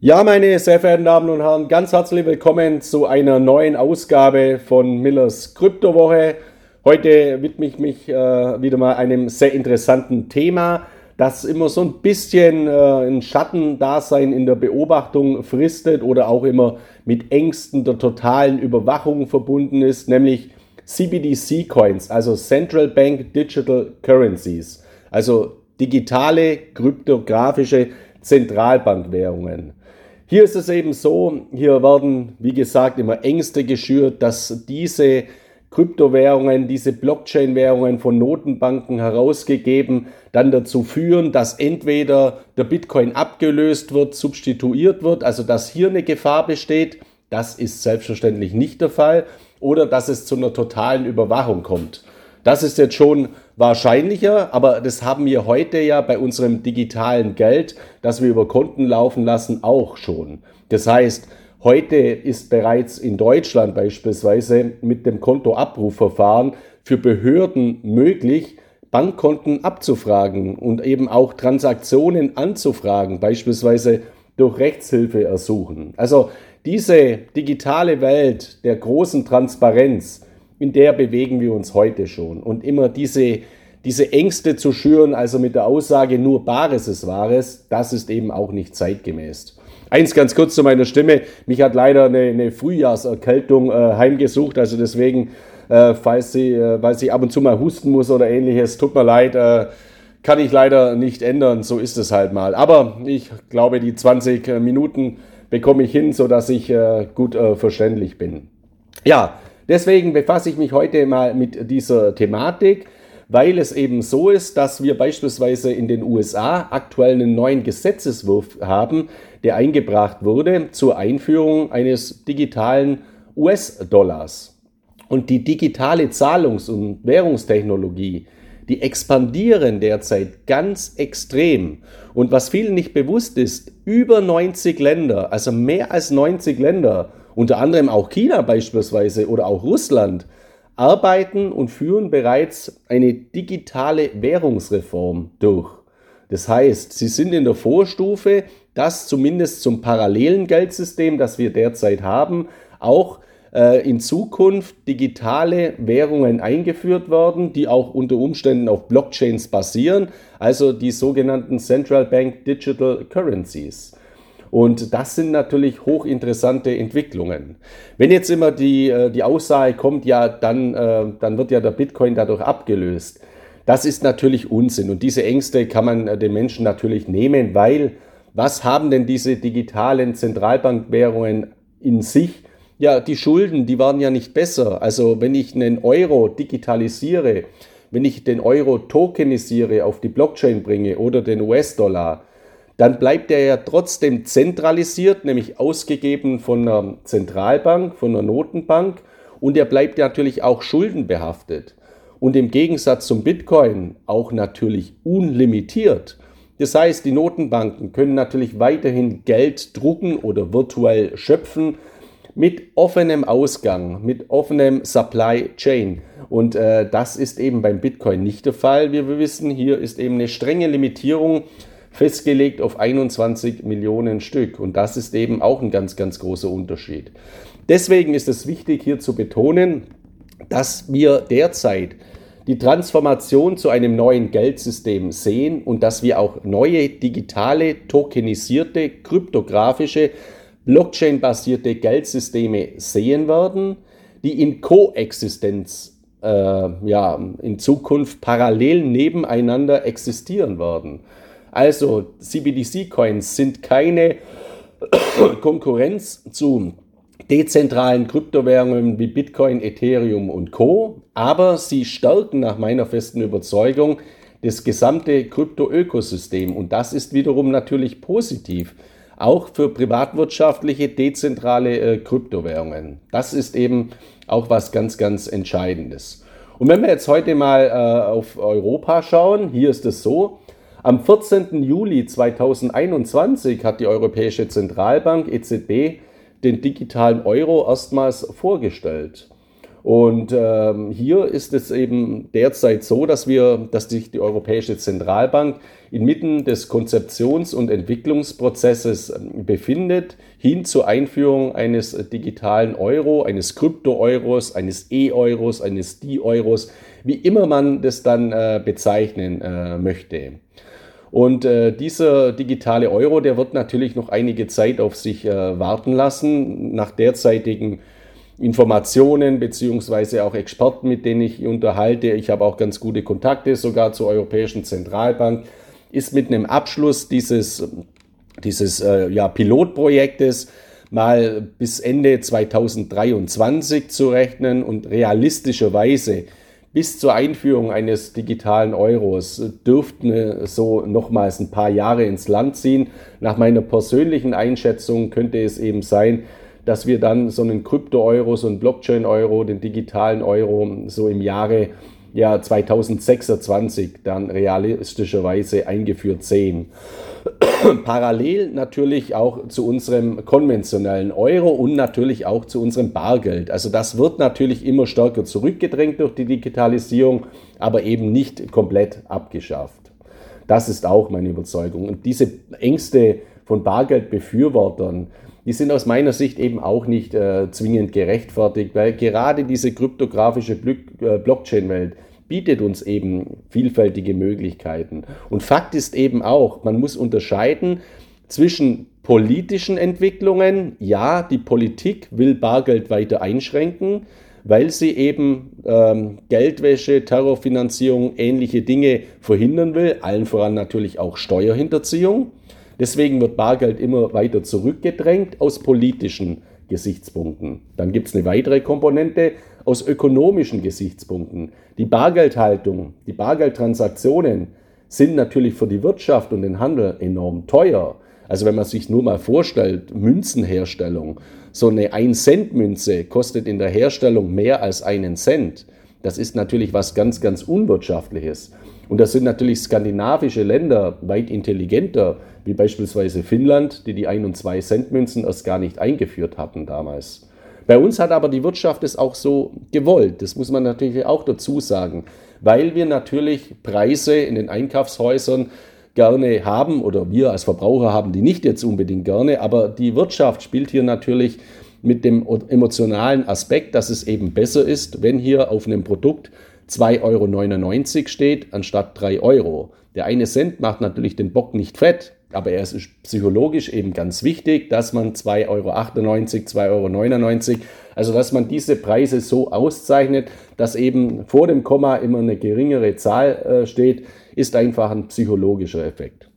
Ja, meine sehr verehrten Damen und Herren, ganz herzlich willkommen zu einer neuen Ausgabe von Millers Kryptowoche. Heute widme ich mich äh, wieder mal einem sehr interessanten Thema, das immer so ein bisschen äh, ein Schattendasein in der Beobachtung fristet oder auch immer mit Ängsten der totalen Überwachung verbunden ist, nämlich CBDC-Coins, also Central Bank Digital Currencies, also digitale kryptografische Zentralbankwährungen. Hier ist es eben so, hier werden, wie gesagt, immer Ängste geschürt, dass diese Kryptowährungen, diese Blockchain-Währungen von Notenbanken herausgegeben, dann dazu führen, dass entweder der Bitcoin abgelöst wird, substituiert wird, also dass hier eine Gefahr besteht. Das ist selbstverständlich nicht der Fall. Oder dass es zu einer totalen Überwachung kommt. Das ist jetzt schon wahrscheinlicher, aber das haben wir heute ja bei unserem digitalen Geld, das wir über Konten laufen lassen, auch schon. Das heißt, heute ist bereits in Deutschland beispielsweise mit dem Kontoabrufverfahren für Behörden möglich, Bankkonten abzufragen und eben auch Transaktionen anzufragen, beispielsweise durch Rechtshilfe ersuchen. Also diese digitale Welt der großen Transparenz, in der bewegen wir uns heute schon. Und immer diese, diese Ängste zu schüren, also mit der Aussage, nur Bares ist Wahres, das ist eben auch nicht zeitgemäß. Eins ganz kurz zu meiner Stimme. Mich hat leider eine, eine Frühjahrserkältung äh, heimgesucht, also deswegen, äh, falls sie, äh, weil sie ab und zu mal husten muss oder ähnliches, tut mir leid, äh, kann ich leider nicht ändern, so ist es halt mal. Aber ich glaube, die 20 äh, Minuten bekomme ich hin, sodass ich äh, gut verständlich bin. Ja, Deswegen befasse ich mich heute mal mit dieser Thematik, weil es eben so ist, dass wir beispielsweise in den USA aktuell einen neuen Gesetzeswurf haben, der eingebracht wurde zur Einführung eines digitalen US-Dollars. Und die digitale Zahlungs- und Währungstechnologie, die expandieren derzeit ganz extrem. Und was vielen nicht bewusst ist, über 90 Länder, also mehr als 90 Länder, unter anderem auch China beispielsweise oder auch Russland, arbeiten und führen bereits eine digitale Währungsreform durch. Das heißt, sie sind in der Vorstufe, dass zumindest zum parallelen Geldsystem, das wir derzeit haben, auch äh, in Zukunft digitale Währungen eingeführt werden, die auch unter Umständen auf Blockchains basieren, also die sogenannten Central Bank Digital Currencies. Und das sind natürlich hochinteressante Entwicklungen. Wenn jetzt immer die, äh, die Aussage kommt, ja, dann, äh, dann wird ja der Bitcoin dadurch abgelöst. Das ist natürlich Unsinn. Und diese Ängste kann man äh, den Menschen natürlich nehmen, weil was haben denn diese digitalen Zentralbankwährungen in sich? Ja, die Schulden, die waren ja nicht besser. Also wenn ich einen Euro digitalisiere, wenn ich den Euro tokenisiere, auf die Blockchain bringe oder den US-Dollar, dann bleibt er ja trotzdem zentralisiert, nämlich ausgegeben von einer Zentralbank, von einer Notenbank und er bleibt natürlich auch schuldenbehaftet. Und im Gegensatz zum Bitcoin auch natürlich unlimitiert. Das heißt, die Notenbanken können natürlich weiterhin Geld drucken oder virtuell schöpfen mit offenem Ausgang, mit offenem Supply Chain. Und äh, das ist eben beim Bitcoin nicht der Fall, wie wir wissen. Hier ist eben eine strenge Limitierung festgelegt auf 21 Millionen Stück. Und das ist eben auch ein ganz, ganz großer Unterschied. Deswegen ist es wichtig hier zu betonen, dass wir derzeit die Transformation zu einem neuen Geldsystem sehen und dass wir auch neue digitale, tokenisierte, kryptografische, Blockchain-basierte Geldsysteme sehen werden, die in Koexistenz äh, ja, in Zukunft parallel nebeneinander existieren werden. Also CBDC-Coins sind keine Konkurrenz zu dezentralen Kryptowährungen wie Bitcoin, Ethereum und Co. Aber sie stärken nach meiner festen Überzeugung das gesamte Krypto-Ökosystem. Und das ist wiederum natürlich positiv, auch für privatwirtschaftliche, dezentrale äh, Kryptowährungen. Das ist eben auch was ganz, ganz Entscheidendes. Und wenn wir jetzt heute mal äh, auf Europa schauen, hier ist es so, am 14. Juli 2021 hat die Europäische Zentralbank EZB den digitalen Euro erstmals vorgestellt. Und ähm, hier ist es eben derzeit so, dass wir, dass sich die Europäische Zentralbank inmitten des Konzeptions- und Entwicklungsprozesses ähm, befindet, hin zur Einführung eines digitalen Euro, eines Krypto-Euros, eines E-Euros, eines D-Euros, wie immer man das dann äh, bezeichnen äh, möchte. Und äh, dieser digitale Euro, der wird natürlich noch einige Zeit auf sich äh, warten lassen. Nach derzeitigen Informationen beziehungsweise auch Experten, mit denen ich unterhalte. Ich habe auch ganz gute Kontakte sogar zur Europäischen Zentralbank. Ist mit einem Abschluss dieses, dieses äh, ja, Pilotprojektes mal bis Ende 2023 zu rechnen und realistischerweise bis zur Einführung eines digitalen Euros dürften so nochmals ein paar Jahre ins Land ziehen. Nach meiner persönlichen Einschätzung könnte es eben sein, dass wir dann so einen Krypto-Euro, so einen Blockchain-Euro, den digitalen Euro so im Jahre ja, 2026 dann realistischerweise eingeführt sehen. Parallel natürlich auch zu unserem konventionellen Euro und natürlich auch zu unserem Bargeld. Also das wird natürlich immer stärker zurückgedrängt durch die Digitalisierung, aber eben nicht komplett abgeschafft. Das ist auch meine Überzeugung. Und diese Ängste von Bargeldbefürwortern, die sind aus meiner Sicht eben auch nicht äh, zwingend gerechtfertigt, weil gerade diese kryptografische äh, Blockchain-Welt bietet uns eben vielfältige Möglichkeiten. Und Fakt ist eben auch, man muss unterscheiden zwischen politischen Entwicklungen. Ja, die Politik will Bargeld weiter einschränken, weil sie eben ähm, Geldwäsche, Terrorfinanzierung, ähnliche Dinge verhindern will, allen voran natürlich auch Steuerhinterziehung. Deswegen wird Bargeld immer weiter zurückgedrängt aus politischen Gesichtspunkten. Dann gibt es eine weitere Komponente aus ökonomischen Gesichtspunkten. Die Bargeldhaltung, die Bargeldtransaktionen sind natürlich für die Wirtschaft und den Handel enorm teuer. Also wenn man sich nur mal vorstellt, Münzenherstellung, so eine 1-Cent-Münze kostet in der Herstellung mehr als einen Cent. Das ist natürlich was ganz, ganz Unwirtschaftliches. Und das sind natürlich skandinavische Länder weit intelligenter, wie beispielsweise Finnland, die die 1 und 2 Cent Münzen erst gar nicht eingeführt hatten damals. Bei uns hat aber die Wirtschaft es auch so gewollt. Das muss man natürlich auch dazu sagen, weil wir natürlich Preise in den Einkaufshäusern gerne haben oder wir als Verbraucher haben die nicht jetzt unbedingt gerne, aber die Wirtschaft spielt hier natürlich mit dem emotionalen Aspekt, dass es eben besser ist, wenn hier auf einem Produkt 2,99 Euro steht, anstatt 3 Euro. Der eine Cent macht natürlich den Bock nicht fett, aber er ist psychologisch eben ganz wichtig, dass man 2,98 Euro, 2,99 Euro, also dass man diese Preise so auszeichnet, dass eben vor dem Komma immer eine geringere Zahl äh, steht, ist einfach ein psychologischer Effekt.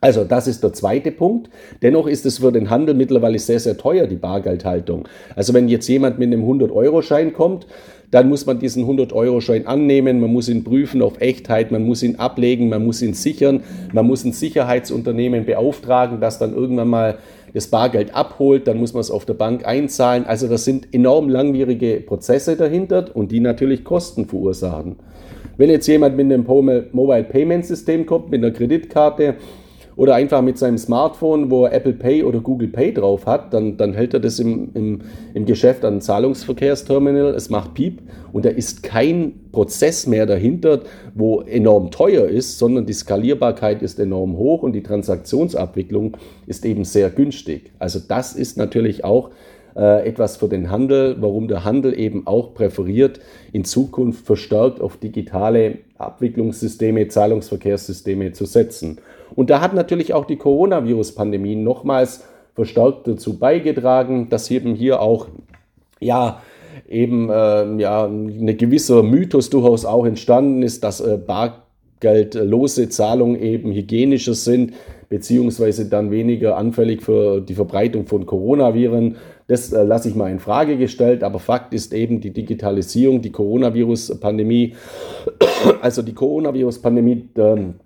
Also das ist der zweite Punkt. Dennoch ist es für den Handel mittlerweile sehr, sehr teuer, die Bargeldhaltung. Also wenn jetzt jemand mit einem 100-Euro-Schein kommt, dann muss man diesen 100-Euro-Schein annehmen, man muss ihn prüfen auf Echtheit, man muss ihn ablegen, man muss ihn sichern, man muss ein Sicherheitsunternehmen beauftragen, das dann irgendwann mal das Bargeld abholt, dann muss man es auf der Bank einzahlen. Also das sind enorm langwierige Prozesse dahinter und die natürlich Kosten verursachen. Wenn jetzt jemand mit einem Mobile Payment System kommt, mit einer Kreditkarte, oder einfach mit seinem Smartphone, wo er Apple Pay oder Google Pay drauf hat, dann, dann hält er das im, im, im Geschäft an Zahlungsverkehrsterminal, es macht Piep und da ist kein Prozess mehr dahinter, wo enorm teuer ist, sondern die Skalierbarkeit ist enorm hoch und die Transaktionsabwicklung ist eben sehr günstig. Also das ist natürlich auch äh, etwas für den Handel, warum der Handel eben auch präferiert, in Zukunft verstärkt auf digitale Abwicklungssysteme, Zahlungsverkehrssysteme zu setzen. Und da hat natürlich auch die Coronavirus-Pandemie nochmals verstärkt dazu beigetragen, dass eben hier auch, ja, eben äh, ja, eine gewisse Mythos durchaus auch entstanden ist, dass äh, bargeldlose Zahlungen eben hygienischer sind, beziehungsweise dann weniger anfällig für die Verbreitung von Coronaviren. Das äh, lasse ich mal in Frage gestellt, aber Fakt ist eben die Digitalisierung, die Coronavirus-Pandemie, also die Coronavirus-Pandemie, ähm, äh,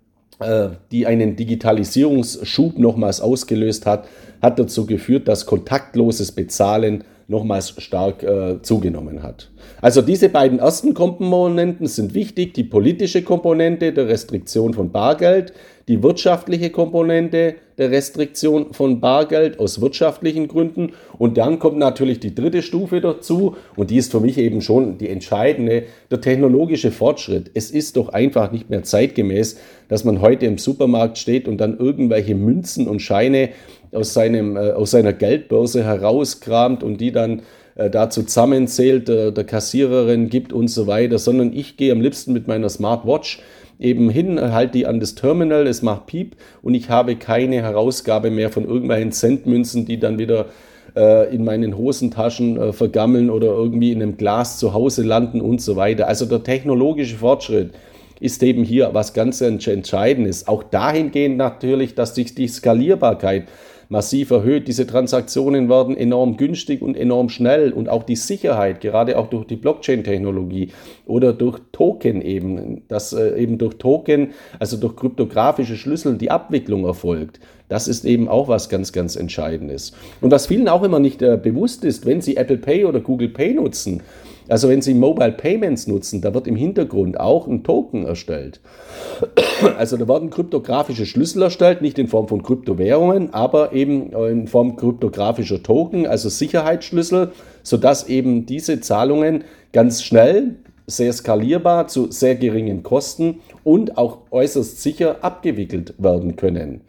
die einen Digitalisierungsschub nochmals ausgelöst hat, hat dazu geführt, dass kontaktloses Bezahlen nochmals stark äh, zugenommen hat. Also diese beiden ersten Komponenten sind wichtig, die politische Komponente der Restriktion von Bargeld, die wirtschaftliche Komponente der Restriktion von Bargeld aus wirtschaftlichen Gründen. Und dann kommt natürlich die dritte Stufe dazu und die ist für mich eben schon die entscheidende, der technologische Fortschritt. Es ist doch einfach nicht mehr zeitgemäß, dass man heute im Supermarkt steht und dann irgendwelche Münzen und Scheine aus, seinem, äh, aus seiner Geldbörse herauskramt und die dann äh, da zusammenzählt, der Kassiererin gibt und so weiter, sondern ich gehe am liebsten mit meiner Smartwatch eben hin, halte die an das Terminal, es macht Piep und ich habe keine Herausgabe mehr von irgendwelchen Centmünzen, die dann wieder äh, in meinen Hosentaschen äh, vergammeln oder irgendwie in einem Glas zu Hause landen und so weiter. Also der technologische Fortschritt ist eben hier was ganz Entscheidendes. Auch dahingehend natürlich, dass sich die Skalierbarkeit massiv erhöht. Diese Transaktionen werden enorm günstig und enorm schnell und auch die Sicherheit, gerade auch durch die Blockchain-Technologie oder durch Token eben, dass äh, eben durch Token, also durch kryptografische Schlüssel die Abwicklung erfolgt. Das ist eben auch was ganz, ganz Entscheidendes. Und was vielen auch immer nicht äh, bewusst ist, wenn sie Apple Pay oder Google Pay nutzen, also wenn Sie Mobile Payments nutzen, da wird im Hintergrund auch ein Token erstellt. Also da werden kryptografische Schlüssel erstellt, nicht in Form von Kryptowährungen, aber eben in Form kryptografischer Token, also Sicherheitsschlüssel, sodass eben diese Zahlungen ganz schnell, sehr skalierbar, zu sehr geringen Kosten und auch äußerst sicher abgewickelt werden können.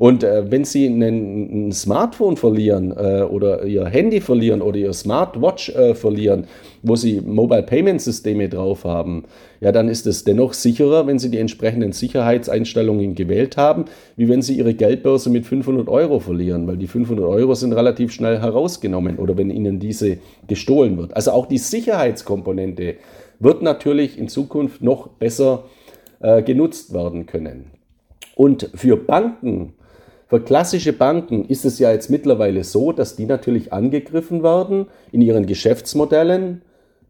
Und äh, wenn Sie einen, ein Smartphone verlieren äh, oder Ihr Handy verlieren oder Ihr Smartwatch äh, verlieren, wo Sie Mobile Payment Systeme drauf haben, ja, dann ist es dennoch sicherer, wenn Sie die entsprechenden Sicherheitseinstellungen gewählt haben, wie wenn Sie Ihre Geldbörse mit 500 Euro verlieren, weil die 500 Euro sind relativ schnell herausgenommen oder wenn Ihnen diese gestohlen wird. Also auch die Sicherheitskomponente wird natürlich in Zukunft noch besser äh, genutzt werden können. Und für Banken für klassische Banken ist es ja jetzt mittlerweile so, dass die natürlich angegriffen werden in ihren Geschäftsmodellen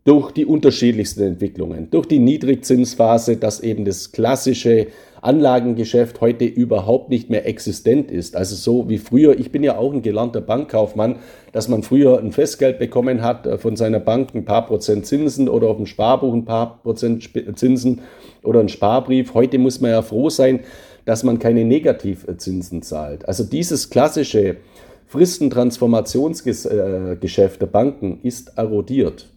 durch die unterschiedlichsten Entwicklungen, durch die Niedrigzinsphase, dass eben das klassische Anlagengeschäft heute überhaupt nicht mehr existent ist. Also so wie früher, ich bin ja auch ein gelernter Bankkaufmann, dass man früher ein Festgeld bekommen hat äh, von seiner Bank, ein paar Prozent Zinsen oder auf dem Sparbuch ein paar Prozent Zinsen oder ein Sparbrief. Heute muss man ja froh sein, dass man keine Negativzinsen zahlt. Also dieses klassische Fristentransformationsgeschäft der Banken ist erodiert.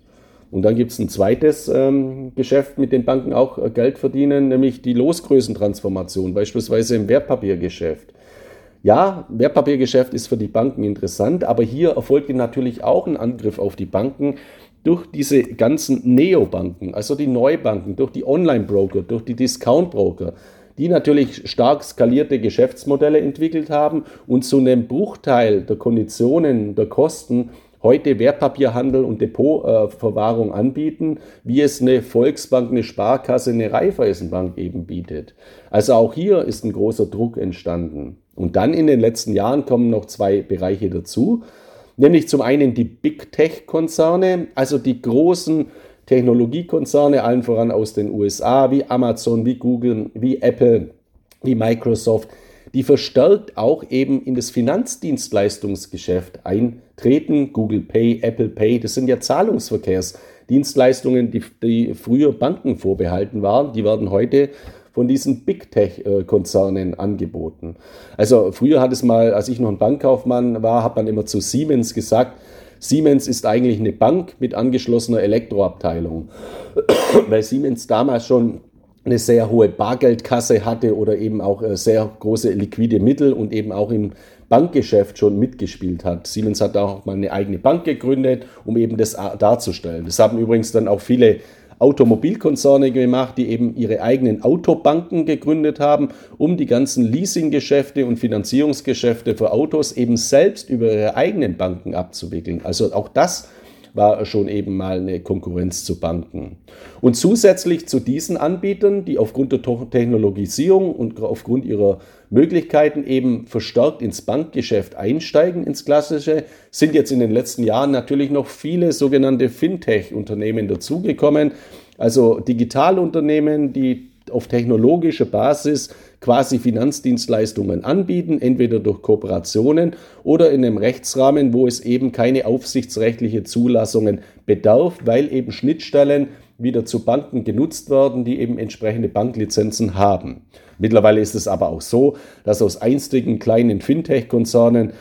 Und dann gibt es ein zweites ähm, Geschäft, mit dem Banken auch äh, Geld verdienen, nämlich die Losgrößentransformation, beispielsweise im Wertpapiergeschäft. Ja, Wertpapiergeschäft ist für die Banken interessant, aber hier erfolgt natürlich auch ein Angriff auf die Banken durch diese ganzen Neobanken, also die Neubanken, durch die Online-Broker, durch die Discount-Broker, die natürlich stark skalierte Geschäftsmodelle entwickelt haben und zu einem Bruchteil der Konditionen, der Kosten heute Wertpapierhandel und Depotverwahrung äh, anbieten, wie es eine Volksbank, eine Sparkasse, eine Raiffeisenbank eben bietet. Also auch hier ist ein großer Druck entstanden. Und dann in den letzten Jahren kommen noch zwei Bereiche dazu, nämlich zum einen die Big Tech-Konzerne, also die großen Technologiekonzerne, allen voran aus den USA, wie Amazon, wie Google, wie Apple, wie Microsoft, die verstärkt auch eben in das Finanzdienstleistungsgeschäft eintreten. Google Pay, Apple Pay, das sind ja Zahlungsverkehrsdienstleistungen, die, die früher Banken vorbehalten waren. Die werden heute von diesen Big Tech-Konzernen angeboten. Also früher hat es mal, als ich noch ein Bankkaufmann war, hat man immer zu Siemens gesagt, Siemens ist eigentlich eine Bank mit angeschlossener Elektroabteilung, weil Siemens damals schon eine sehr hohe Bargeldkasse hatte oder eben auch äh, sehr große liquide Mittel und eben auch im Bankgeschäft schon mitgespielt hat. Siemens hat auch mal eine eigene Bank gegründet, um eben das darzustellen. Das haben übrigens dann auch viele Automobilkonzerne gemacht, die eben ihre eigenen Autobanken gegründet haben, um die ganzen Leasinggeschäfte und Finanzierungsgeschäfte für Autos eben selbst über ihre eigenen Banken abzuwickeln. Also auch das war schon eben mal eine Konkurrenz zu Banken. Und zusätzlich zu diesen Anbietern, die aufgrund der Technologisierung und aufgrund ihrer Möglichkeiten eben verstärkt ins Bankgeschäft einsteigen, ins klassische, sind jetzt in den letzten Jahren natürlich noch viele sogenannte Fintech-Unternehmen dazugekommen, also Digitalunternehmen, die auf technologischer Basis quasi Finanzdienstleistungen anbieten, entweder durch Kooperationen oder in einem Rechtsrahmen, wo es eben keine aufsichtsrechtliche Zulassungen bedarf, weil eben Schnittstellen wieder zu Banken genutzt werden, die eben entsprechende Banklizenzen haben. Mittlerweile ist es aber auch so, dass aus einstigen kleinen Fintech-Konzernen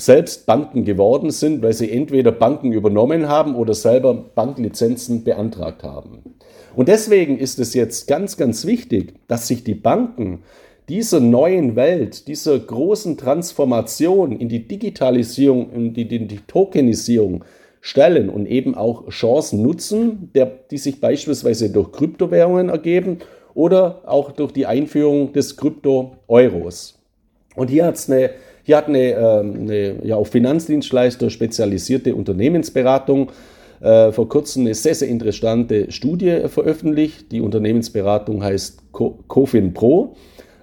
selbst Banken geworden sind, weil sie entweder Banken übernommen haben oder selber Banklizenzen beantragt haben. Und deswegen ist es jetzt ganz, ganz wichtig, dass sich die Banken dieser neuen Welt, dieser großen Transformation in die Digitalisierung, in die, in die Tokenisierung stellen und eben auch Chancen nutzen, der, die sich beispielsweise durch Kryptowährungen ergeben oder auch durch die Einführung des Krypto-Euros. Und hier, hat's eine, hier hat eine, ähm, eine ja, auf Finanzdienstleister spezialisierte Unternehmensberatung äh, vor kurzem eine sehr, sehr interessante Studie veröffentlicht. Die Unternehmensberatung heißt Cofin Pro.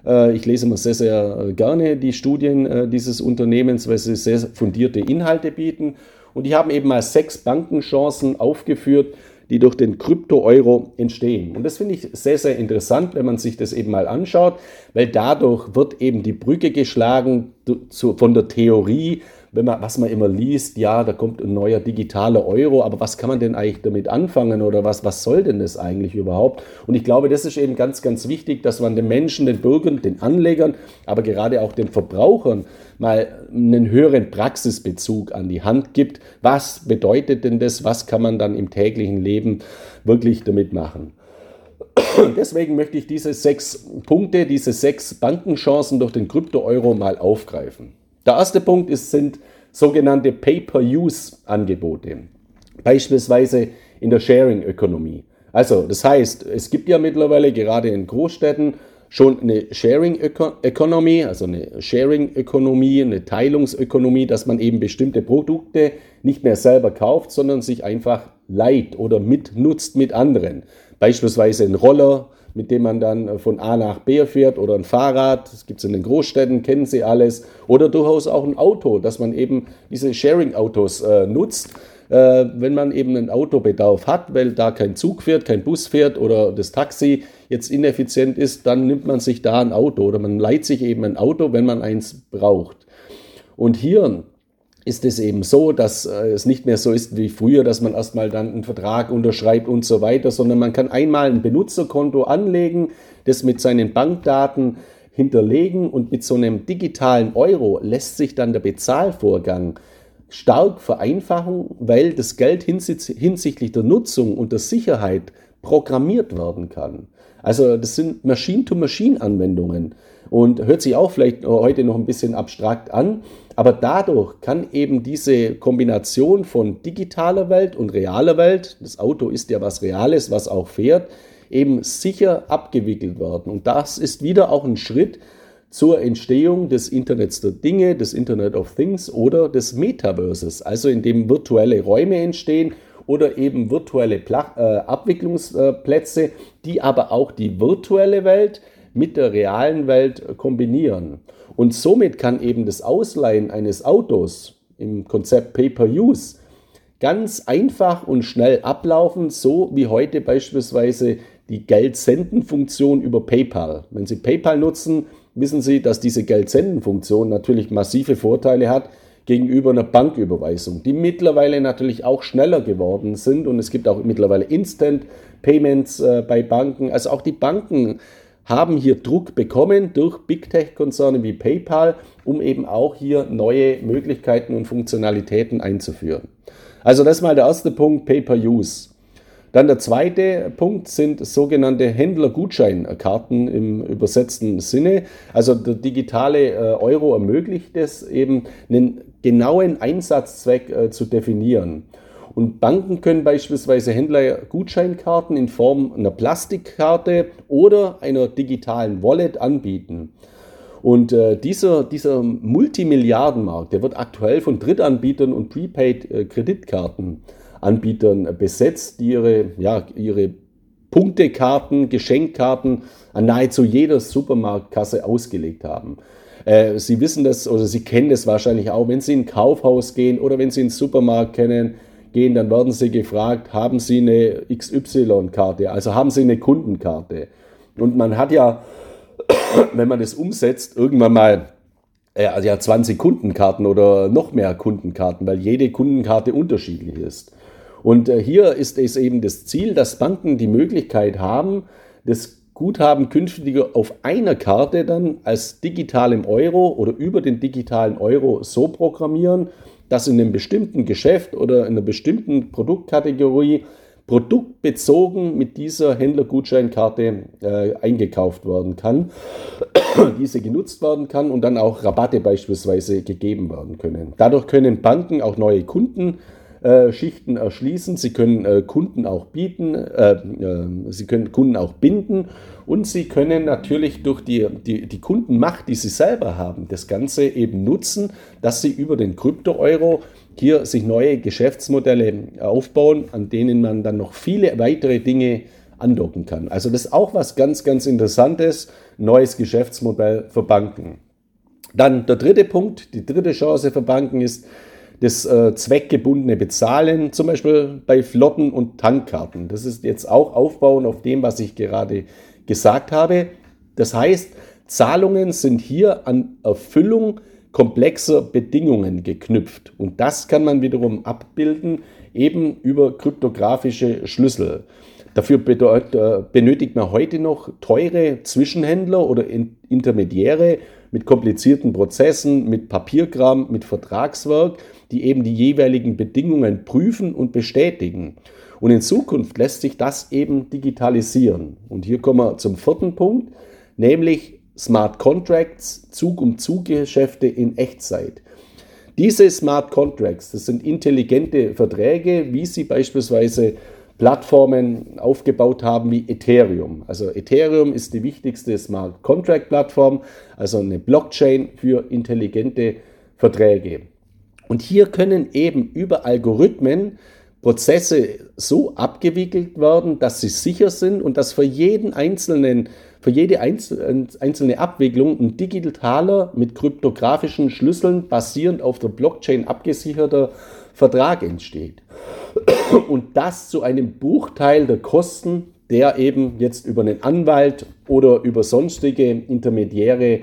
Äh, ich lese immer sehr, sehr gerne die Studien äh, dieses Unternehmens, weil sie sehr fundierte Inhalte bieten. Und die haben eben mal sechs Bankenchancen aufgeführt, die durch den Krypto-Euro entstehen. Und das finde ich sehr, sehr interessant, wenn man sich das eben mal anschaut, weil dadurch wird eben die Brücke geschlagen von der Theorie wenn man, was man immer liest, ja, da kommt ein neuer digitaler Euro, aber was kann man denn eigentlich damit anfangen oder was, was soll denn das eigentlich überhaupt? Und ich glaube, das ist eben ganz, ganz wichtig, dass man den Menschen, den Bürgern, den Anlegern, aber gerade auch den Verbrauchern mal einen höheren Praxisbezug an die Hand gibt. Was bedeutet denn das? Was kann man dann im täglichen Leben wirklich damit machen? Deswegen möchte ich diese sechs Punkte, diese sechs Bankenchancen durch den Krypto-Euro mal aufgreifen. Der erste Punkt ist, sind sogenannte Pay-per-Use-Angebote, beispielsweise in der Sharing-Ökonomie. Also das heißt, es gibt ja mittlerweile gerade in Großstädten schon eine Sharing-Ökonomie, also eine Sharing-Ökonomie, eine Teilungsökonomie, dass man eben bestimmte Produkte nicht mehr selber kauft, sondern sich einfach leiht oder mitnutzt mit anderen. Beispielsweise ein Roller, mit dem man dann äh, von A nach B fährt oder ein Fahrrad, das gibt es in den Großstädten, kennen Sie alles, oder durchaus auch ein Auto, dass man eben diese Sharing-Autos äh, nutzt. Äh, wenn man eben einen Autobedarf hat, weil da kein Zug fährt, kein Bus fährt oder das Taxi jetzt ineffizient ist, dann nimmt man sich da ein Auto oder man leiht sich eben ein Auto, wenn man eins braucht. Und hier ist es eben so, dass äh, es nicht mehr so ist wie früher, dass man erstmal dann einen Vertrag unterschreibt und so weiter, sondern man kann einmal ein Benutzerkonto anlegen, das mit seinen Bankdaten hinterlegen und mit so einem digitalen Euro lässt sich dann der Bezahlvorgang stark vereinfachen, weil das Geld hinsichtlich der Nutzung und der Sicherheit programmiert werden kann. Also das sind Machine-to-Machine-Anwendungen und hört sich auch vielleicht heute noch ein bisschen abstrakt an, aber dadurch kann eben diese Kombination von digitaler Welt und realer Welt, das Auto ist ja was Reales, was auch fährt, eben sicher abgewickelt werden. Und das ist wieder auch ein Schritt zur Entstehung des Internets der Dinge, des Internet of Things oder des Metaverses, also in dem virtuelle Räume entstehen oder eben virtuelle Pla äh, Abwicklungsplätze, die aber auch die virtuelle Welt mit der realen Welt kombinieren. Und somit kann eben das Ausleihen eines Autos im Konzept Pay-per-Use ganz einfach und schnell ablaufen, so wie heute beispielsweise die Geldsendenfunktion über PayPal. Wenn Sie PayPal nutzen, wissen Sie, dass diese Geldsendenfunktion natürlich massive Vorteile hat gegenüber einer Banküberweisung, die mittlerweile natürlich auch schneller geworden sind und es gibt auch mittlerweile Instant Payments äh, bei Banken. Also auch die Banken haben hier Druck bekommen durch Big Tech-Konzerne wie PayPal, um eben auch hier neue Möglichkeiten und Funktionalitäten einzuführen. Also das ist mal der erste Punkt, Pay-per-Use. Dann der zweite Punkt sind sogenannte Händlergutscheinkarten im übersetzten Sinne. Also der digitale äh, Euro ermöglicht es eben, einen genauen Einsatzzweck äh, zu definieren. Und Banken können beispielsweise Händler Gutscheinkarten in Form einer Plastikkarte oder einer digitalen Wallet anbieten. Und äh, dieser, dieser Multimilliardenmarkt, der wird aktuell von Drittanbietern und Prepaid-Kreditkartenanbietern äh, besetzt, die ihre, ja, ihre Punktekarten, Geschenkkarten an nahezu jeder Supermarktkasse ausgelegt haben. Äh, Sie wissen das oder Sie kennen das wahrscheinlich auch, wenn Sie in ein Kaufhaus gehen oder wenn Sie in einen Supermarkt kennen, gehen, dann werden sie gefragt, haben sie eine XY-Karte, also haben sie eine Kundenkarte. Und man hat ja, wenn man das umsetzt, irgendwann mal äh, also ja 20 Kundenkarten oder noch mehr Kundenkarten, weil jede Kundenkarte unterschiedlich ist. Und äh, hier ist es eben das Ziel, dass Banken die Möglichkeit haben, das Guthaben künftig auf einer Karte dann als digitalem Euro oder über den digitalen Euro so programmieren, dass in einem bestimmten Geschäft oder in einer bestimmten Produktkategorie produktbezogen mit dieser Händlergutscheinkarte äh, eingekauft werden kann, diese genutzt werden kann und dann auch Rabatte beispielsweise gegeben werden können. Dadurch können Banken auch neue Kundenschichten äh, erschließen. Sie können äh, Kunden auch bieten, äh, äh, sie können Kunden auch binden und sie können natürlich durch die, die, die Kundenmacht, die sie selber haben, das Ganze eben nutzen, dass sie über den Krypto-Euro hier sich neue Geschäftsmodelle aufbauen, an denen man dann noch viele weitere Dinge andocken kann. Also das ist auch was ganz, ganz Interessantes, neues Geschäftsmodell für Banken. Dann der dritte Punkt, die dritte Chance für Banken ist das äh, zweckgebundene Bezahlen, zum Beispiel bei Flotten und Tankkarten. Das ist jetzt auch aufbauen auf dem, was ich gerade gesagt habe. Das heißt, Zahlungen sind hier an Erfüllung komplexer Bedingungen geknüpft. Und das kann man wiederum abbilden, eben über kryptografische Schlüssel. Dafür äh, benötigt man heute noch teure Zwischenhändler oder Intermediäre mit komplizierten Prozessen, mit Papierkram, mit Vertragswerk, die eben die jeweiligen Bedingungen prüfen und bestätigen. Und in Zukunft lässt sich das eben digitalisieren. Und hier kommen wir zum vierten Punkt, nämlich Smart Contracts, Zug-um-Zug-Geschäfte in Echtzeit. Diese Smart Contracts, das sind intelligente Verträge, wie sie beispielsweise Plattformen aufgebaut haben wie Ethereum. Also Ethereum ist die wichtigste Smart Contract Plattform, also eine Blockchain für intelligente Verträge. Und hier können eben über Algorithmen Prozesse so abgewickelt werden, dass sie sicher sind und dass für jeden einzelnen für jede einzelne Abwicklung ein digitaler mit kryptografischen Schlüsseln basierend auf der Blockchain abgesicherter Vertrag entsteht. Und das zu einem Bruchteil der Kosten, der eben jetzt über einen Anwalt oder über sonstige Intermediäre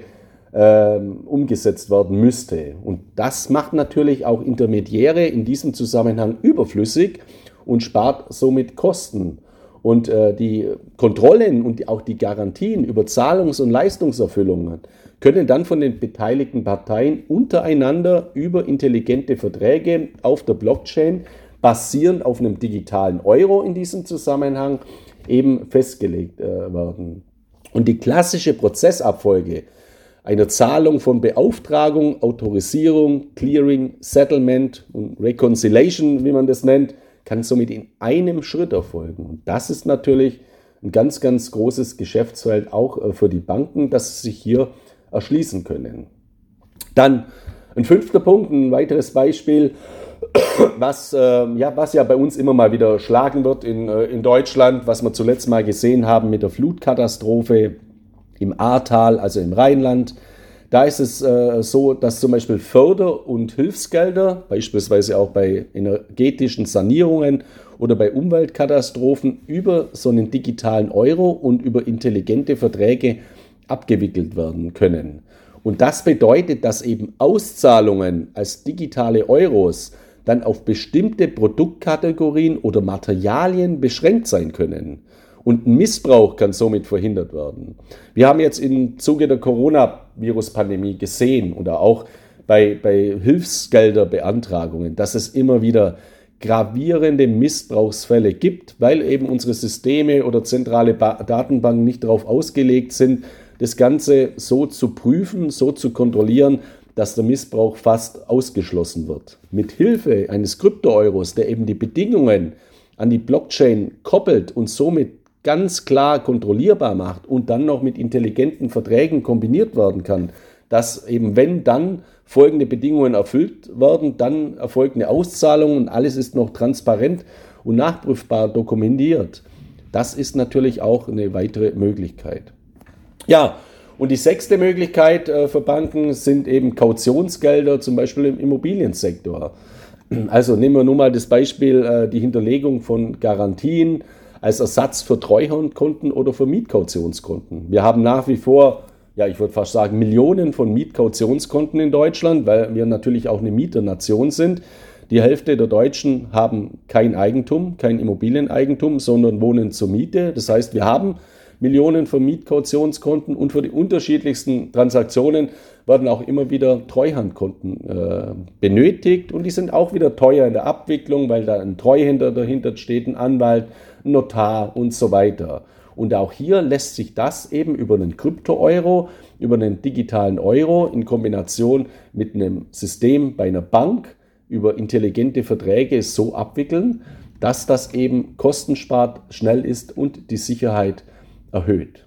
umgesetzt werden müsste. Und das macht natürlich auch Intermediäre in diesem Zusammenhang überflüssig und spart somit Kosten. Und äh, die Kontrollen und auch die Garantien über Zahlungs- und Leistungserfüllungen können dann von den beteiligten Parteien untereinander über intelligente Verträge auf der Blockchain basierend auf einem digitalen Euro in diesem Zusammenhang eben festgelegt äh, werden. Und die klassische Prozessabfolge einer Zahlung von Beauftragung, Autorisierung, Clearing, Settlement und Reconciliation, wie man das nennt, kann somit in einem Schritt erfolgen. Und das ist natürlich ein ganz, ganz großes Geschäftsfeld auch äh, für die Banken, dass sie sich hier erschließen können. Dann ein fünfter Punkt, ein weiteres Beispiel, was, äh, ja, was ja bei uns immer mal wieder schlagen wird in, äh, in Deutschland, was wir zuletzt mal gesehen haben mit der Flutkatastrophe im Ahrtal, also im Rheinland. Da ist es äh, so, dass zum Beispiel Förder- und Hilfsgelder, beispielsweise auch bei energetischen Sanierungen oder bei Umweltkatastrophen, über so einen digitalen Euro und über intelligente Verträge abgewickelt werden können. Und das bedeutet, dass eben Auszahlungen als digitale Euros dann auf bestimmte Produktkategorien oder Materialien beschränkt sein können. Und Missbrauch kann somit verhindert werden. Wir haben jetzt im Zuge der Coronavirus-Pandemie gesehen oder auch bei, bei Hilfsgelderbeantragungen, dass es immer wieder gravierende Missbrauchsfälle gibt, weil eben unsere Systeme oder zentrale ba Datenbanken nicht darauf ausgelegt sind, das Ganze so zu prüfen, so zu kontrollieren, dass der Missbrauch fast ausgeschlossen wird. Mit Hilfe eines Krypto-Euros, der eben die Bedingungen an die Blockchain koppelt und somit ganz klar kontrollierbar macht und dann noch mit intelligenten Verträgen kombiniert werden kann, dass eben wenn dann folgende Bedingungen erfüllt werden, dann erfolgt eine Auszahlung und alles ist noch transparent und nachprüfbar dokumentiert. Das ist natürlich auch eine weitere Möglichkeit. Ja, und die sechste Möglichkeit äh, für Banken sind eben Kautionsgelder, zum Beispiel im Immobiliensektor. Also nehmen wir nur mal das Beispiel, äh, die Hinterlegung von Garantien als Ersatz für Treuhandkonten oder für Mietkautionskonten. Wir haben nach wie vor, ja, ich würde fast sagen, Millionen von Mietkautionskonten in Deutschland, weil wir natürlich auch eine Mieternation sind. Die Hälfte der Deutschen haben kein Eigentum, kein Immobilieneigentum, sondern wohnen zur Miete. Das heißt, wir haben Millionen von Mietkautionskonten und für die unterschiedlichsten Transaktionen werden auch immer wieder Treuhandkonten äh, benötigt und die sind auch wieder teuer in der Abwicklung, weil da ein Treuhänder dahinter steht, ein Anwalt, Notar und so weiter. Und auch hier lässt sich das eben über einen Krypto-Euro, über einen digitalen Euro in Kombination mit einem System bei einer Bank über intelligente Verträge so abwickeln, dass das eben kostenspart, schnell ist und die Sicherheit erhöht.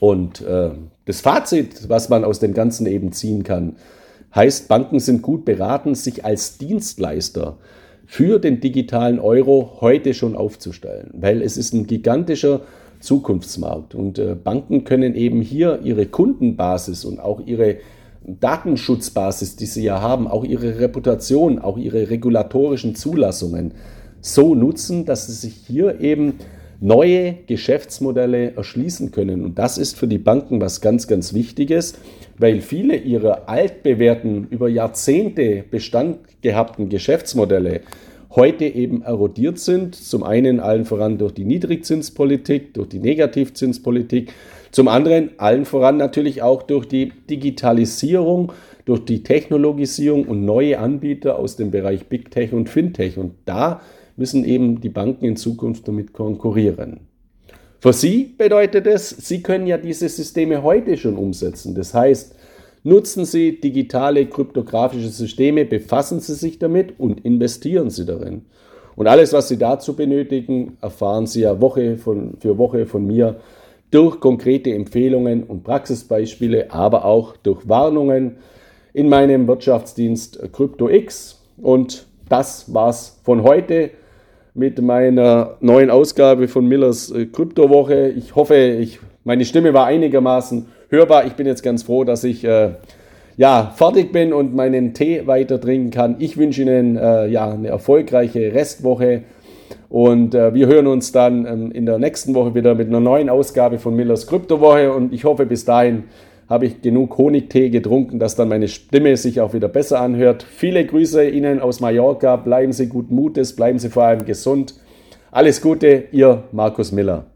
Und äh, das Fazit, was man aus dem Ganzen eben ziehen kann, heißt, Banken sind gut beraten, sich als Dienstleister für den digitalen Euro heute schon aufzustellen, weil es ist ein gigantischer Zukunftsmarkt. Und äh, Banken können eben hier ihre Kundenbasis und auch ihre Datenschutzbasis, die sie ja haben, auch ihre Reputation, auch ihre regulatorischen Zulassungen so nutzen, dass sie sich hier eben neue Geschäftsmodelle erschließen können. Und das ist für die Banken was ganz, ganz Wichtiges, weil viele ihrer altbewährten, über Jahrzehnte Bestand gehabten Geschäftsmodelle heute eben erodiert sind. Zum einen allen voran durch die Niedrigzinspolitik, durch die Negativzinspolitik zum anderen allen voran natürlich auch durch die Digitalisierung, durch die Technologisierung und neue Anbieter aus dem Bereich Big Tech und Fintech. Und da müssen eben die Banken in Zukunft damit konkurrieren. Für Sie bedeutet es, Sie können ja diese Systeme heute schon umsetzen. Das heißt, nutzen Sie digitale kryptografische Systeme, befassen Sie sich damit und investieren Sie darin. Und alles, was Sie dazu benötigen, erfahren Sie ja Woche von, für Woche von mir durch konkrete Empfehlungen und Praxisbeispiele, aber auch durch Warnungen in meinem Wirtschaftsdienst CryptoX. Und das war's von heute mit meiner neuen Ausgabe von Millers äh, Kryptowoche. Ich hoffe, ich, meine Stimme war einigermaßen hörbar. Ich bin jetzt ganz froh, dass ich äh, ja, fertig bin und meinen Tee weiter trinken kann. Ich wünsche Ihnen äh, ja, eine erfolgreiche Restwoche. Und äh, wir hören uns dann ähm, in der nächsten Woche wieder mit einer neuen Ausgabe von Millers Kryptowoche. Und ich hoffe, bis dahin habe ich genug Honigtee getrunken, dass dann meine Stimme sich auch wieder besser anhört. Viele Grüße Ihnen aus Mallorca. Bleiben Sie gut Mutes, bleiben Sie vor allem gesund. Alles Gute, Ihr Markus Miller.